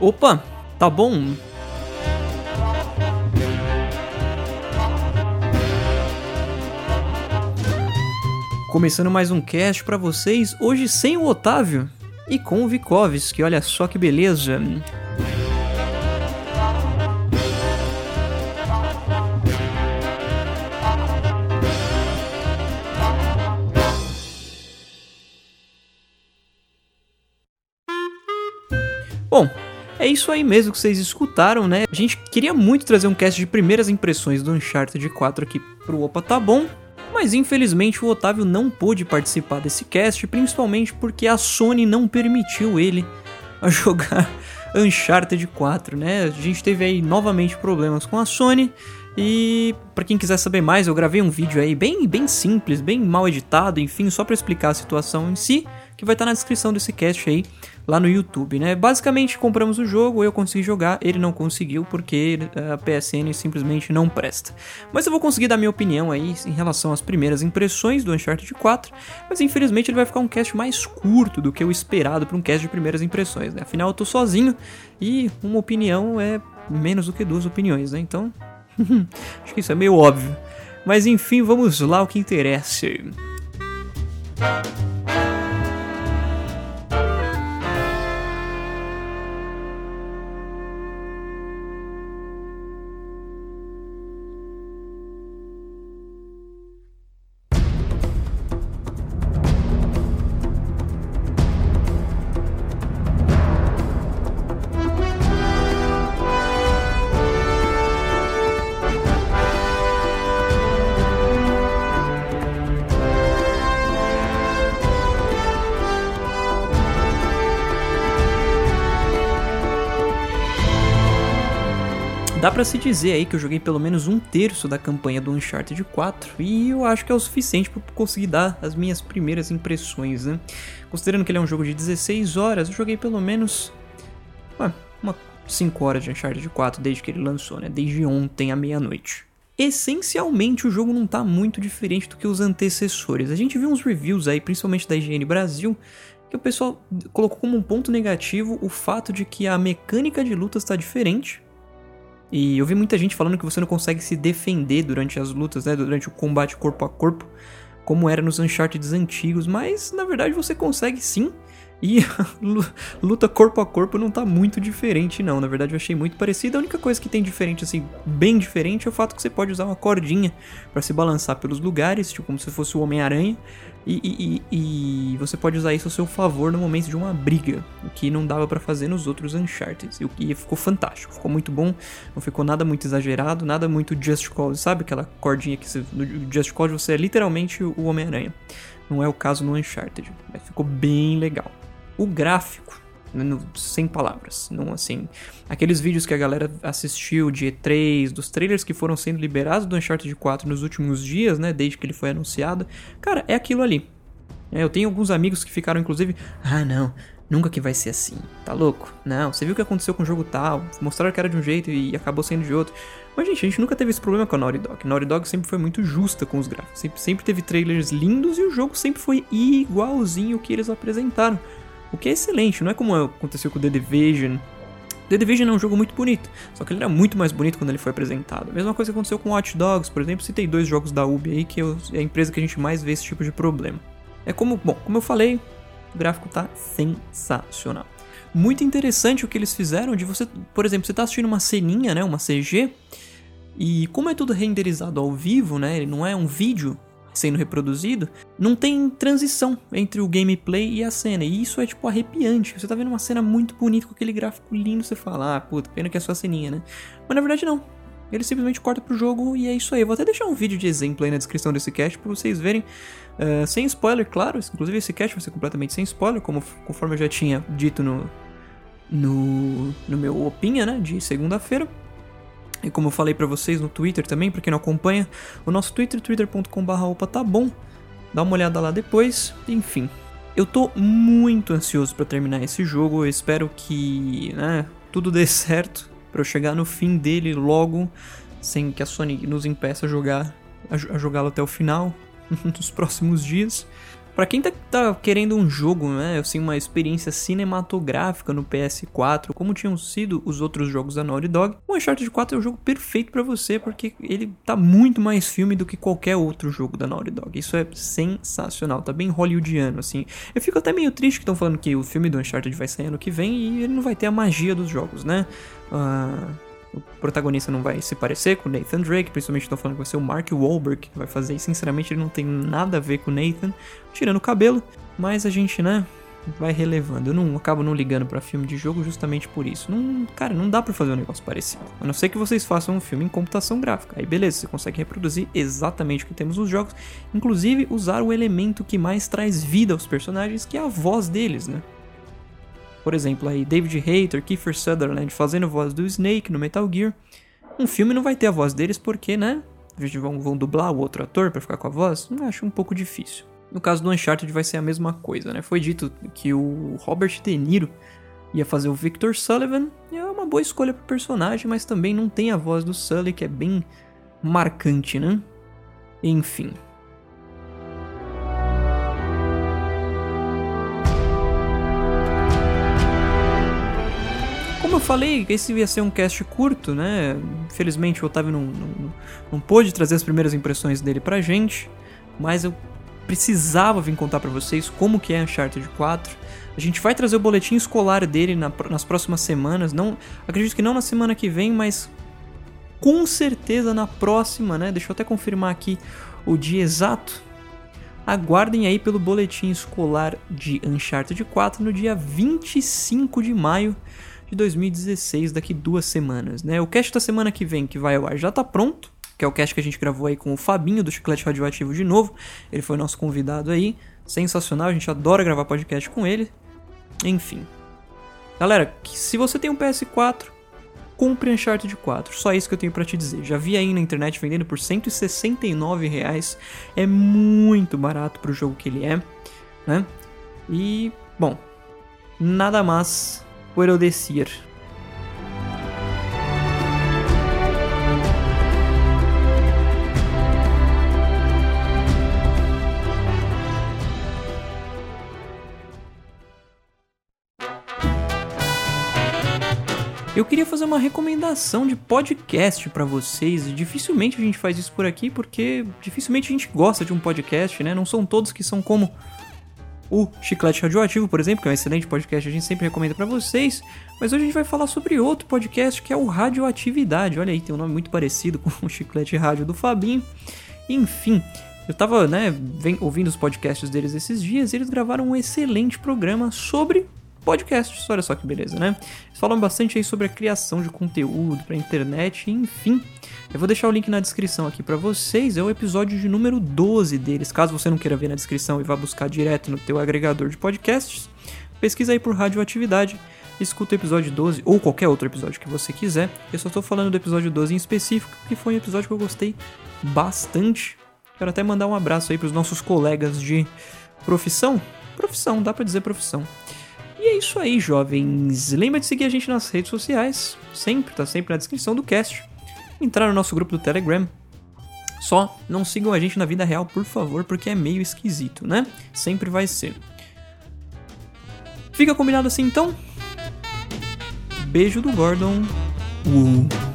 Opa, tá bom? Começando mais um cast para vocês, hoje sem o Otávio e com o Vikovski, olha só que beleza. Bom, é isso aí mesmo que vocês escutaram, né? A gente queria muito trazer um cast de primeiras impressões do Uncharted 4 aqui pro Opa Tá Bom, mas infelizmente o Otávio não pôde participar desse cast, principalmente porque a Sony não permitiu ele a jogar Uncharted 4, né? A gente teve aí novamente problemas com a Sony e para quem quiser saber mais, eu gravei um vídeo aí bem bem simples, bem mal editado, enfim, só para explicar a situação em si, que vai estar tá na descrição desse cast aí lá no YouTube, né? Basicamente compramos o jogo, eu consegui jogar, ele não conseguiu porque a PSN simplesmente não presta. Mas eu vou conseguir dar minha opinião aí em relação às primeiras impressões do Uncharted 4, mas infelizmente ele vai ficar um cast mais curto do que o esperado para um cast de primeiras impressões, né? Afinal eu tô sozinho e uma opinião é menos do que duas opiniões, né? Então, acho que isso é meio óbvio. Mas enfim, vamos lá o que interessa. Dá para se dizer aí que eu joguei pelo menos um terço da campanha do Uncharted 4 e eu acho que é o suficiente para conseguir dar as minhas primeiras impressões, né? Considerando que ele é um jogo de 16 horas, eu joguei pelo menos uma, uma 5 horas de Uncharted 4 desde que ele lançou, né? Desde ontem à meia-noite. Essencialmente o jogo não tá muito diferente do que os antecessores. A gente viu uns reviews aí, principalmente da IGN Brasil, que o pessoal colocou como um ponto negativo o fato de que a mecânica de luta está diferente e eu vi muita gente falando que você não consegue se defender durante as lutas, né? Durante o combate corpo a corpo, como era nos Uncharted antigos, mas na verdade você consegue sim. E a luta corpo a corpo não tá muito diferente, não. Na verdade, eu achei muito parecido. A única coisa que tem diferente, assim, bem diferente, é o fato que você pode usar uma cordinha para se balançar pelos lugares, tipo como se fosse o Homem-Aranha. E, e, e, você pode usar isso a seu favor no momento de uma briga, o que não dava para fazer nos outros Uncharted. E o que ficou fantástico, ficou muito bom, não ficou nada muito exagerado, nada muito Just Cause, sabe aquela cordinha que você, no Just Cause você é literalmente o Homem-Aranha. Não é o caso no Uncharted, mas ficou bem legal. O gráfico sem palavras, não assim. Aqueles vídeos que a galera assistiu de E3, dos trailers que foram sendo liberados do Uncharted 4 nos últimos dias, né, desde que ele foi anunciado, cara, é aquilo ali. É, eu tenho alguns amigos que ficaram inclusive, ah, não, nunca que vai ser assim. Tá louco? Não, você viu o que aconteceu com o jogo tal, mostraram que era de um jeito e acabou sendo de outro. Mas, gente, a gente nunca teve esse problema com a Naughty Dog. A Naughty Dog sempre foi muito justa com os gráficos. Sempre, sempre teve trailers lindos e o jogo sempre foi igualzinho o que eles apresentaram. O que é excelente, não é como aconteceu com The Division. The Division é um jogo muito bonito, só que ele era muito mais bonito quando ele foi apresentado. Mesma coisa aconteceu com Watch Dogs, por exemplo, citei dois jogos da Ubi aí que é a empresa que a gente mais vê esse tipo de problema. É como, bom, como eu falei, o gráfico tá sensacional. Muito interessante o que eles fizeram de você, por exemplo, você tá assistindo uma ceninha, né, uma CG, e como é tudo renderizado ao vivo, né, ele não é um vídeo, sendo reproduzido, não tem transição entre o gameplay e a cena. E isso é tipo arrepiante. Você tá vendo uma cena muito bonita com aquele gráfico lindo, você fala, ah, puta, pena que é só a ceninha, né? Mas na verdade não. Ele simplesmente corta pro jogo e é isso aí. Vou até deixar um vídeo de exemplo aí na descrição desse cast para vocês verem. Uh, sem spoiler, claro. Inclusive esse cast vai ser completamente sem spoiler, como, conforme eu já tinha dito no, no, no meu opinha, né? De segunda-feira. E como eu falei para vocês no Twitter também, para quem não acompanha, o nosso Twitter, twitter.com.br tá bom. Dá uma olhada lá depois. Enfim, eu tô muito ansioso para terminar esse jogo. Eu espero que né, tudo dê certo para eu chegar no fim dele logo, sem que a Sony nos impeça a jogar a jogá-lo até o final nos próximos dias. Para quem tá, tá, querendo um jogo, né, assim, uma experiência cinematográfica no PS4, como tinham sido os outros jogos da Naughty Dog, o Uncharted 4 é o jogo perfeito para você, porque ele tá muito mais filme do que qualquer outro jogo da Naughty Dog. Isso é sensacional, tá bem hollywoodiano, assim. Eu fico até meio triste que estão falando que o filme do Uncharted vai sair ano que vem e ele não vai ter a magia dos jogos, né? Uh o protagonista não vai se parecer com o Nathan Drake, principalmente estão falando que vai ser o Mark Wahlberg que vai fazer, e sinceramente ele não tem nada a ver com o Nathan, tirando o cabelo, mas a gente, né, vai relevando. Eu não acabo não ligando para filme de jogo justamente por isso. Não, cara, não dá para fazer um negócio parecido. A não ser que vocês façam um filme em computação gráfica. Aí beleza, você consegue reproduzir exatamente o que temos nos jogos, inclusive usar o elemento que mais traz vida aos personagens, que é a voz deles, né? Por exemplo, aí David Hayter, Kiefer Sutherland fazendo a voz do Snake no Metal Gear. Um filme não vai ter a voz deles porque, né? Vão, vão dublar o outro ator para ficar com a voz? Eu acho um pouco difícil. No caso do Uncharted vai ser a mesma coisa, né? Foi dito que o Robert De Niro ia fazer o Victor Sullivan, é uma boa escolha pro personagem, mas também não tem a voz do Sully, que é bem marcante, né? Enfim, eu falei, esse ia ser um cast curto, né? Infelizmente o Otávio não, não, não pôde trazer as primeiras impressões dele pra gente, mas eu precisava vir contar para vocês como que é Uncharted 4. A gente vai trazer o boletim escolar dele na, nas próximas semanas, não acredito que não na semana que vem, mas com certeza na próxima, né? Deixa eu até confirmar aqui o dia exato. Aguardem aí pelo boletim escolar de Uncharted 4 no dia 25 de maio de 2016, daqui duas semanas, né? O cast da semana que vem, que vai ao ar, já tá pronto, que é o cast que a gente gravou aí com o Fabinho do Chiclete Radioativo de novo. Ele foi nosso convidado aí, sensacional, a gente adora gravar podcast com ele. Enfim. Galera, se você tem um PS4, compre Uncharted 4. Só isso que eu tenho para te dizer. Já vi aí na internet vendendo por 169 reais. É muito barato pro jogo que ele é, né? E, bom, nada mais puedo decir. Eu queria fazer uma recomendação de podcast para vocês. Dificilmente a gente faz isso por aqui porque dificilmente a gente gosta de um podcast, né? Não são todos que são como o Chiclete Radioativo, por exemplo, que é um excelente podcast, a gente sempre recomenda para vocês. Mas hoje a gente vai falar sobre outro podcast que é o Radioatividade. Olha aí, tem um nome muito parecido com o Chiclete Rádio do Fabinho. Enfim, eu tava, né, ouvindo os podcasts deles esses dias e eles gravaram um excelente programa sobre podcasts. Olha só que beleza, né? Eles falam bastante aí sobre a criação de conteúdo para internet, enfim. Eu vou deixar o link na descrição aqui para vocês, é o episódio de número 12 deles. Caso você não queira ver na descrição e vá buscar direto no teu agregador de podcasts, pesquisa aí por radioatividade, escuta o episódio 12 ou qualquer outro episódio que você quiser. Eu só tô falando do episódio 12 em específico, que foi um episódio que eu gostei bastante. Quero até mandar um abraço aí pros nossos colegas de profissão. Profissão, dá para dizer profissão. Isso aí, jovens. Lembra de seguir a gente nas redes sociais. Sempre, tá sempre na descrição do cast. Entrar no nosso grupo do Telegram. Só não sigam a gente na vida real, por favor, porque é meio esquisito, né? Sempre vai ser. Fica combinado assim então? Beijo do Gordon. Uh.